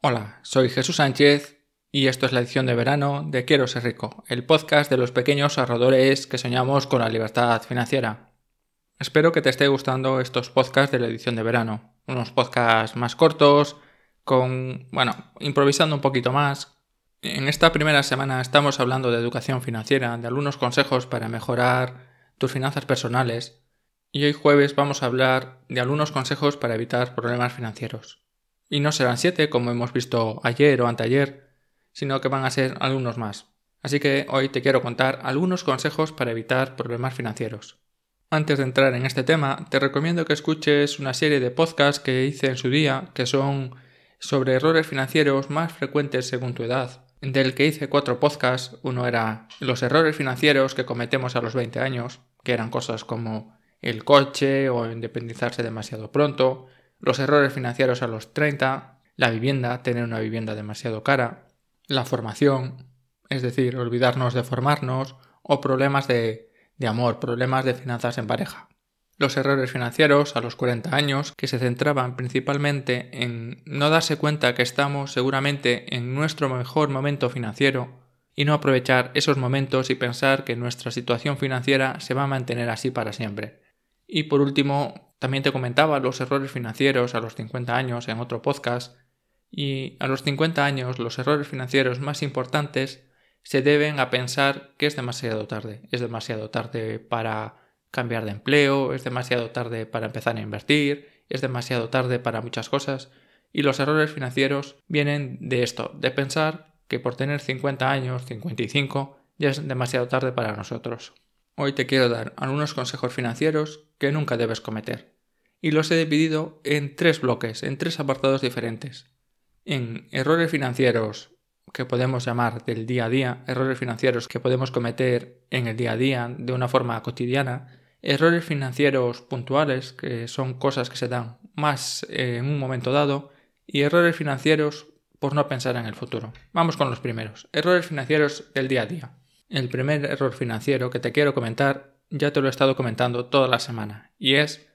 Hola, soy Jesús Sánchez y esto es la edición de verano de Quiero ser rico, el podcast de los pequeños ahorradores que soñamos con la libertad financiera. Espero que te esté gustando estos podcasts de la edición de verano, unos podcasts más cortos, con, bueno, improvisando un poquito más. En esta primera semana estamos hablando de educación financiera, de algunos consejos para mejorar tus finanzas personales, y hoy jueves vamos a hablar de algunos consejos para evitar problemas financieros. Y no serán siete como hemos visto ayer o anteayer, sino que van a ser algunos más. Así que hoy te quiero contar algunos consejos para evitar problemas financieros. Antes de entrar en este tema, te recomiendo que escuches una serie de podcasts que hice en su día, que son sobre errores financieros más frecuentes según tu edad, del que hice cuatro podcasts. Uno era los errores financieros que cometemos a los 20 años, que eran cosas como el coche o independizarse demasiado pronto, los errores financieros a los 30, la vivienda, tener una vivienda demasiado cara, la formación, es decir, olvidarnos de formarnos, o problemas de, de amor, problemas de finanzas en pareja. Los errores financieros a los 40 años, que se centraban principalmente en no darse cuenta que estamos seguramente en nuestro mejor momento financiero y no aprovechar esos momentos y pensar que nuestra situación financiera se va a mantener así para siempre. Y por último, también te comentaba los errores financieros a los 50 años en otro podcast y a los 50 años los errores financieros más importantes se deben a pensar que es demasiado tarde. Es demasiado tarde para cambiar de empleo, es demasiado tarde para empezar a invertir, es demasiado tarde para muchas cosas. Y los errores financieros vienen de esto, de pensar que por tener 50 años, 55, ya es demasiado tarde para nosotros. Hoy te quiero dar algunos consejos financieros que nunca debes cometer. Y los he dividido en tres bloques, en tres apartados diferentes. En errores financieros que podemos llamar del día a día, errores financieros que podemos cometer en el día a día de una forma cotidiana, errores financieros puntuales, que son cosas que se dan más en un momento dado, y errores financieros por no pensar en el futuro. Vamos con los primeros. Errores financieros del día a día. El primer error financiero que te quiero comentar ya te lo he estado comentando toda la semana y es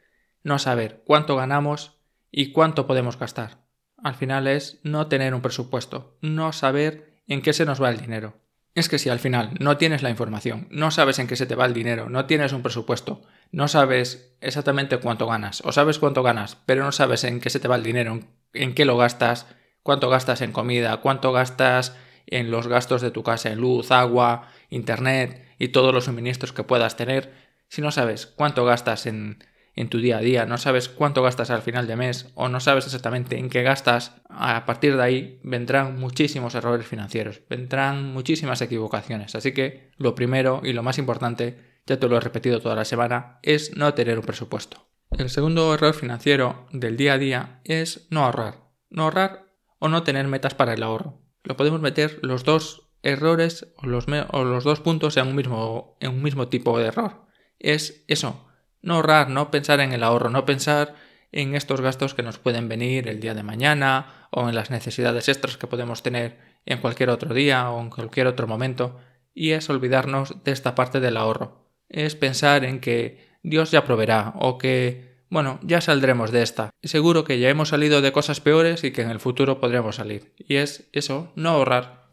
no saber cuánto ganamos y cuánto podemos gastar. Al final es no tener un presupuesto, no saber en qué se nos va el dinero. Es que si al final no tienes la información, no sabes en qué se te va el dinero, no tienes un presupuesto, no sabes exactamente cuánto ganas, o sabes cuánto ganas, pero no sabes en qué se te va el dinero, en qué lo gastas, cuánto gastas en comida, cuánto gastas en los gastos de tu casa, en luz, agua, internet y todos los suministros que puedas tener, si no sabes cuánto gastas en, en tu día a día, no sabes cuánto gastas al final de mes o no sabes exactamente en qué gastas, a partir de ahí vendrán muchísimos errores financieros, vendrán muchísimas equivocaciones. Así que lo primero y lo más importante, ya te lo he repetido toda la semana, es no tener un presupuesto. El segundo error financiero del día a día es no ahorrar. No ahorrar o no tener metas para el ahorro lo podemos meter los dos errores o los, los dos puntos en un, mismo, en un mismo tipo de error. Es eso, no ahorrar, no pensar en el ahorro, no pensar en estos gastos que nos pueden venir el día de mañana o en las necesidades extras que podemos tener en cualquier otro día o en cualquier otro momento, y es olvidarnos de esta parte del ahorro. Es pensar en que Dios ya proveerá o que bueno, ya saldremos de esta. Seguro que ya hemos salido de cosas peores y que en el futuro podremos salir. Y es eso, no ahorrar.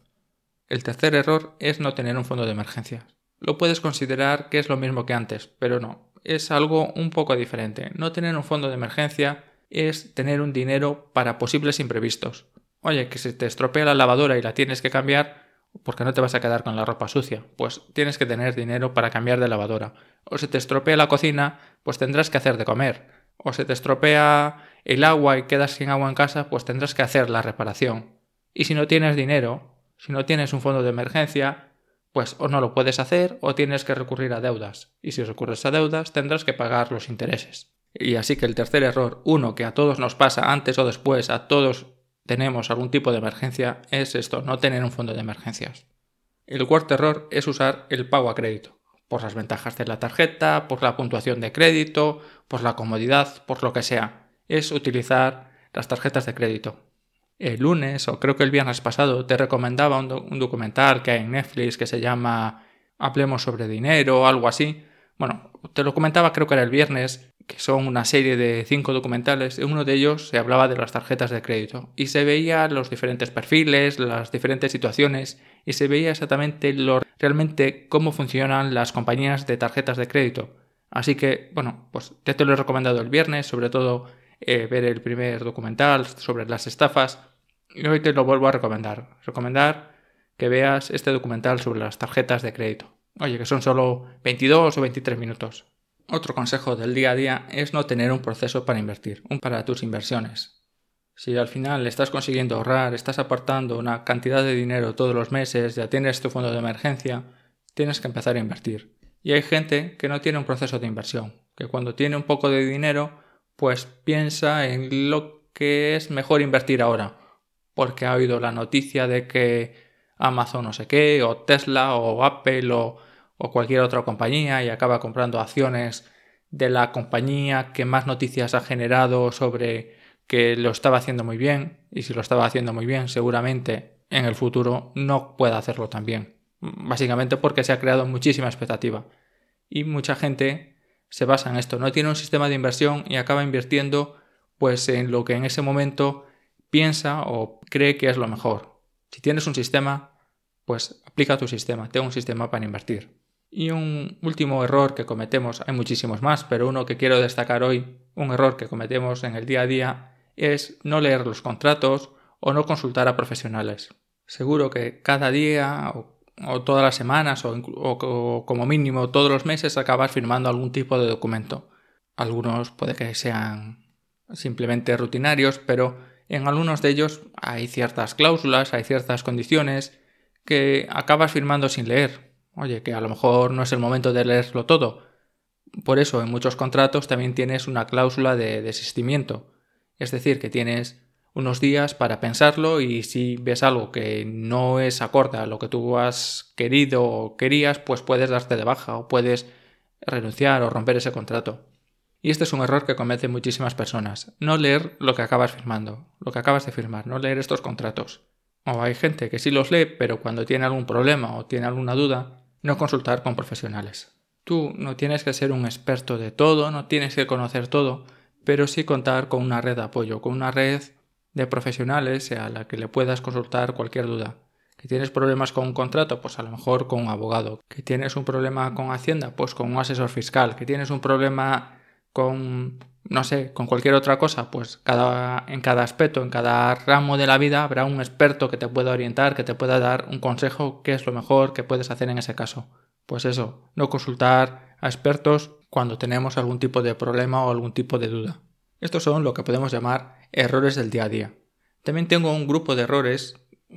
El tercer error es no tener un fondo de emergencia. Lo puedes considerar que es lo mismo que antes, pero no. Es algo un poco diferente. No tener un fondo de emergencia es tener un dinero para posibles imprevistos. Oye, que se te estropea la lavadora y la tienes que cambiar, porque no te vas a quedar con la ropa sucia. Pues tienes que tener dinero para cambiar de lavadora. O se te estropea la cocina, pues tendrás que hacer de comer. O se te estropea el agua y quedas sin agua en casa, pues tendrás que hacer la reparación. Y si no tienes dinero, si no tienes un fondo de emergencia, pues o no lo puedes hacer o tienes que recurrir a deudas. Y si recurres a deudas, tendrás que pagar los intereses. Y así que el tercer error, uno que a todos nos pasa antes o después, a todos tenemos algún tipo de emergencia, es esto, no tener un fondo de emergencias. El cuarto error es usar el pago a crédito, por las ventajas de la tarjeta, por la puntuación de crédito, por la comodidad, por lo que sea. Es utilizar las tarjetas de crédito. El lunes, o creo que el viernes pasado, te recomendaba un, un documental que hay en Netflix que se llama Hablemos sobre dinero o algo así. Bueno, te lo comentaba creo que era el viernes que son una serie de cinco documentales. En uno de ellos se hablaba de las tarjetas de crédito y se veía los diferentes perfiles, las diferentes situaciones y se veía exactamente lo, realmente cómo funcionan las compañías de tarjetas de crédito. Así que, bueno, pues ya te lo he recomendado el viernes, sobre todo eh, ver el primer documental sobre las estafas y hoy te lo vuelvo a recomendar. Recomendar que veas este documental sobre las tarjetas de crédito. Oye, que son solo 22 o 23 minutos. Otro consejo del día a día es no tener un proceso para invertir, un para tus inversiones. Si al final estás consiguiendo ahorrar, estás apartando una cantidad de dinero todos los meses, ya tienes tu fondo de emergencia, tienes que empezar a invertir. Y hay gente que no tiene un proceso de inversión, que cuando tiene un poco de dinero, pues piensa en lo que es mejor invertir ahora, porque ha oído la noticia de que Amazon no sé qué, o Tesla, o Apple, o o cualquier otra compañía y acaba comprando acciones de la compañía que más noticias ha generado sobre que lo estaba haciendo muy bien y si lo estaba haciendo muy bien seguramente en el futuro no pueda hacerlo tan bien. Básicamente porque se ha creado muchísima expectativa y mucha gente se basa en esto, no tiene un sistema de inversión y acaba invirtiendo pues en lo que en ese momento piensa o cree que es lo mejor. Si tienes un sistema, pues aplica tu sistema, tengo un sistema para invertir. Y un último error que cometemos, hay muchísimos más, pero uno que quiero destacar hoy, un error que cometemos en el día a día, es no leer los contratos o no consultar a profesionales. Seguro que cada día o, todas las semanas o, o, como mínimo todos los meses acabas firmando algún tipo de documento. Algunos puede que sean simplemente rutinarios, pero en algunos de ellos hay ciertas cláusulas, hay ciertas condiciones que acabas firmando sin leer Oye, que a lo mejor no es el momento de leerlo todo. Por eso en muchos contratos también tienes una cláusula de desistimiento. Es decir, que tienes unos días para pensarlo y si ves algo que no es acorde a lo que tú has querido o querías, pues puedes darte de baja o puedes renunciar o romper ese contrato. Y este es un error que cometen muchísimas personas. No leer lo que acabas firmando, lo que acabas de firmar, no leer estos contratos. O hay gente que sí los lee, pero cuando tiene algún problema o tiene alguna duda, no consultar con profesionales. Tú no tienes que ser un experto de todo, no tienes que conocer todo, pero sí contar con una red de apoyo, con una red de profesionales a la que le puedas consultar cualquier duda. Que tienes problemas con un contrato, pues a lo mejor con un abogado. Que tienes un problema con Hacienda, pues con un asesor fiscal. Que tienes un problema con, no sé, con cualquier otra cosa, pues cada, en cada aspecto, en cada ramo de la vida habrá un experto que te pueda orientar, que te pueda dar un consejo, qué es lo mejor que puedes hacer en ese caso. Pues eso, no consultar a expertos cuando tenemos algún tipo de problema o algún tipo de duda. Estos son lo que podemos llamar errores del día a día. También tengo un grupo de errores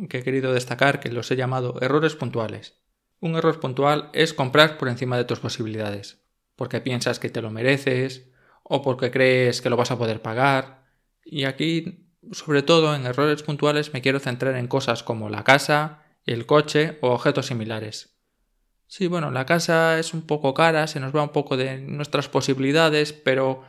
que he querido destacar que los he llamado errores puntuales. Un error puntual es comprar por encima de tus posibilidades porque piensas que te lo mereces o porque crees que lo vas a poder pagar. Y aquí, sobre todo en errores puntuales, me quiero centrar en cosas como la casa, el coche o objetos similares. Sí, bueno, la casa es un poco cara, se nos va un poco de nuestras posibilidades, pero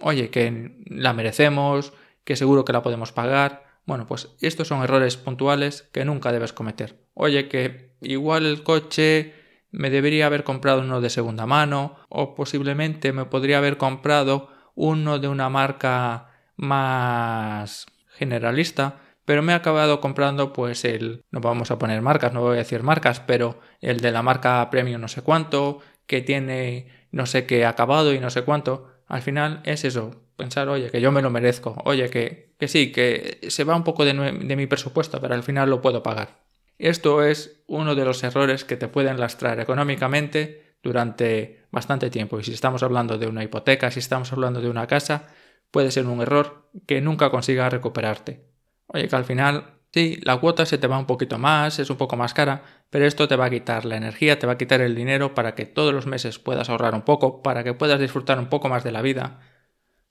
oye, que la merecemos, que seguro que la podemos pagar. Bueno, pues estos son errores puntuales que nunca debes cometer. Oye, que igual el coche me debería haber comprado uno de segunda mano o posiblemente me podría haber comprado uno de una marca más generalista, pero me he acabado comprando pues el, no vamos a poner marcas, no voy a decir marcas, pero el de la marca premium no sé cuánto, que tiene no sé qué acabado y no sé cuánto. Al final es eso, pensar, oye, que yo me lo merezco, oye, que, que sí, que se va un poco de, de mi presupuesto, pero al final lo puedo pagar. Esto es uno de los errores que te pueden lastrar económicamente durante bastante tiempo. Y si estamos hablando de una hipoteca, si estamos hablando de una casa, puede ser un error que nunca consigas recuperarte. Oye, que al final Sí, la cuota se te va un poquito más, es un poco más cara, pero esto te va a quitar la energía, te va a quitar el dinero para que todos los meses puedas ahorrar un poco, para que puedas disfrutar un poco más de la vida.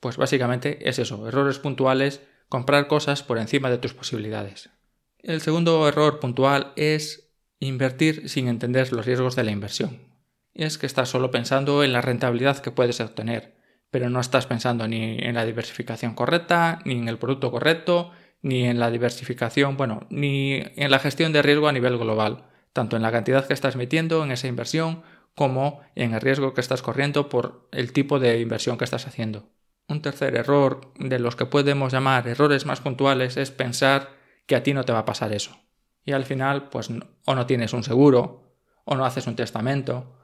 Pues básicamente es eso, errores puntuales, comprar cosas por encima de tus posibilidades. El segundo error puntual es invertir sin entender los riesgos de la inversión. Es que estás solo pensando en la rentabilidad que puedes obtener, pero no estás pensando ni en la diversificación correcta, ni en el producto correcto, ni en la diversificación, bueno, ni en la gestión de riesgo a nivel global, tanto en la cantidad que estás metiendo en esa inversión como en el riesgo que estás corriendo por el tipo de inversión que estás haciendo. Un tercer error de los que podemos llamar errores más puntuales es pensar que a ti no te va a pasar eso. Y al final, pues o no tienes un seguro, o no haces un testamento,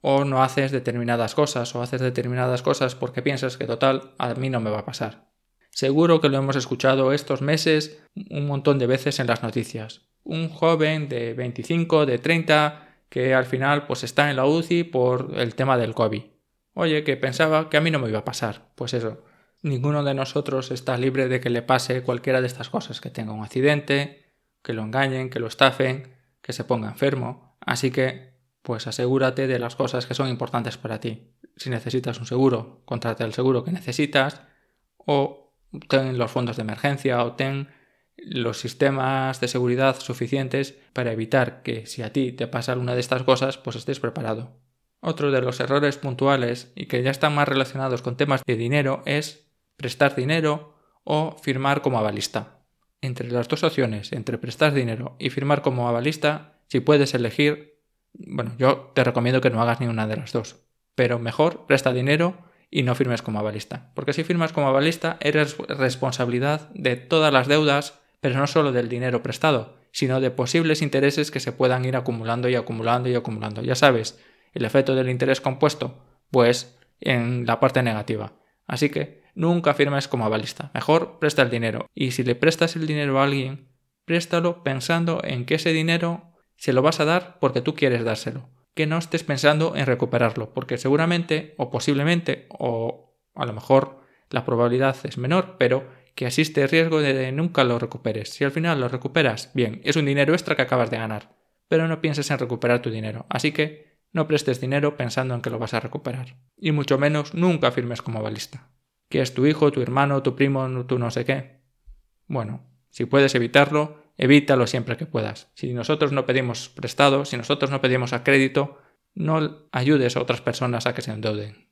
o no haces determinadas cosas, o haces determinadas cosas porque piensas que total, a mí no me va a pasar. Seguro que lo hemos escuchado estos meses un montón de veces en las noticias. Un joven de 25, de 30, que al final pues está en la UCI por el tema del COVID. Oye, que pensaba que a mí no me iba a pasar. Pues eso, ninguno de nosotros está libre de que le pase cualquiera de estas cosas, que tenga un accidente, que lo engañen, que lo estafen, que se ponga enfermo. Así que, pues asegúrate de las cosas que son importantes para ti. Si necesitas un seguro, contrata el seguro que necesitas o ten los fondos de emergencia o ten los sistemas de seguridad suficientes para evitar que si a ti te pasa alguna de estas cosas, pues estés preparado. Otro de los errores puntuales y que ya están más relacionados con temas de dinero es prestar dinero o firmar como avalista. Entre las dos opciones, entre prestar dinero y firmar como avalista, si puedes elegir, bueno, yo te recomiendo que no hagas ni una de las dos, pero mejor presta dinero y no firmes como avalista. Porque si firmas como avalista, eres responsabilidad de todas las deudas, pero no solo del dinero prestado, sino de posibles intereses que se puedan ir acumulando y acumulando y acumulando. Ya sabes, el efecto del interés compuesto, pues en la parte negativa. Así que nunca firmes como avalista. Mejor presta el dinero. Y si le prestas el dinero a alguien, préstalo pensando en que ese dinero se lo vas a dar porque tú quieres dárselo que no estés pensando en recuperarlo, porque seguramente o posiblemente o a lo mejor la probabilidad es menor, pero que existe el riesgo de nunca lo recuperes. Si al final lo recuperas, bien, es un dinero extra que acabas de ganar, pero no pienses en recuperar tu dinero, así que no prestes dinero pensando en que lo vas a recuperar. Y mucho menos nunca firmes como balista. Que es tu hijo, tu hermano, tu primo, tu no sé qué. Bueno, si puedes evitarlo, evítalo siempre que puedas. Si nosotros no pedimos prestado, si nosotros no pedimos a crédito, no ayudes a otras personas a que se endeuden.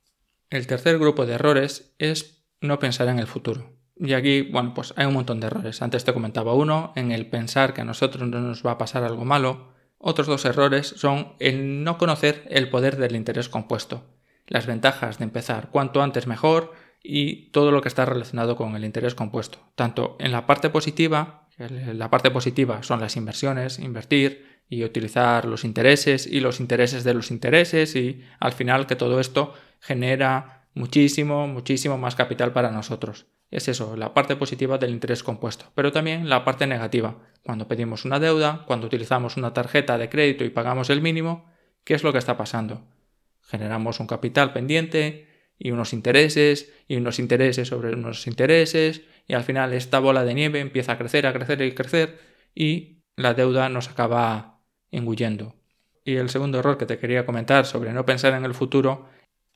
El tercer grupo de errores es no pensar en el futuro. Y aquí, bueno, pues hay un montón de errores. Antes te comentaba uno, en el pensar que a nosotros no nos va a pasar algo malo. Otros dos errores son el no conocer el poder del interés compuesto, las ventajas de empezar cuanto antes mejor y todo lo que está relacionado con el interés compuesto, tanto en la parte positiva la parte positiva son las inversiones, invertir y utilizar los intereses y los intereses de los intereses y al final que todo esto genera muchísimo, muchísimo más capital para nosotros. Es eso, la parte positiva del interés compuesto, pero también la parte negativa. Cuando pedimos una deuda, cuando utilizamos una tarjeta de crédito y pagamos el mínimo, ¿qué es lo que está pasando? Generamos un capital pendiente y unos intereses y unos intereses sobre unos intereses y al final esta bola de nieve empieza a crecer, a crecer y crecer y la deuda nos acaba engullendo. Y el segundo error que te quería comentar sobre no pensar en el futuro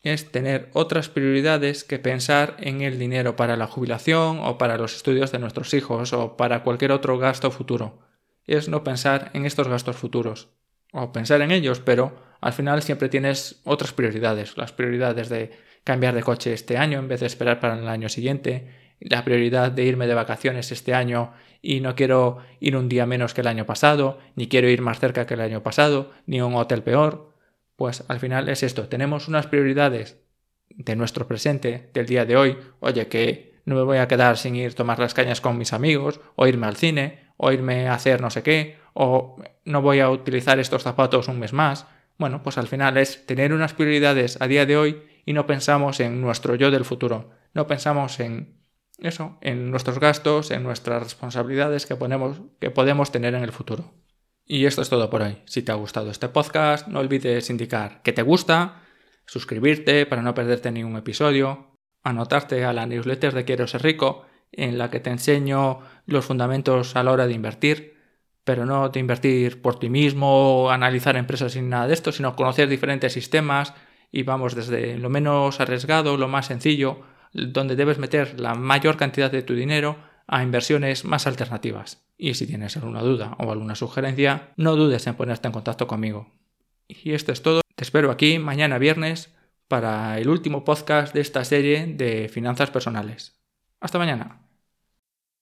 es tener otras prioridades que pensar en el dinero para la jubilación o para los estudios de nuestros hijos o para cualquier otro gasto futuro. Es no pensar en estos gastos futuros o pensar en ellos, pero al final siempre tienes otras prioridades, las prioridades de cambiar de coche este año en vez de esperar para el año siguiente, la prioridad de irme de vacaciones este año y no quiero ir un día menos que el año pasado, ni quiero ir más cerca que el año pasado, ni un hotel peor, pues al final es esto, tenemos unas prioridades de nuestro presente, del día de hoy, oye, que no me voy a quedar sin ir a tomar las cañas con mis amigos, o irme al cine, o irme a hacer no sé qué, o no voy a utilizar estos zapatos un mes más. Bueno, pues al final es tener unas prioridades a día de hoy y no pensamos en nuestro yo del futuro. No pensamos en eso, en nuestros gastos, en nuestras responsabilidades que, ponemos, que podemos tener en el futuro. Y esto es todo por hoy. Si te ha gustado este podcast, no olvides indicar que te gusta, suscribirte para no perderte ningún episodio, anotarte a la newsletter de Quiero ser rico, en la que te enseño los fundamentos a la hora de invertir, pero no de invertir por ti mismo, analizar empresas sin nada de esto, sino conocer diferentes sistemas y vamos desde lo menos arriesgado, lo más sencillo, donde debes meter la mayor cantidad de tu dinero a inversiones más alternativas. Y si tienes alguna duda o alguna sugerencia, no dudes en ponerte en contacto conmigo. Y esto es todo. Te espero aquí mañana viernes para el último podcast de esta serie de finanzas personales. Hasta mañana.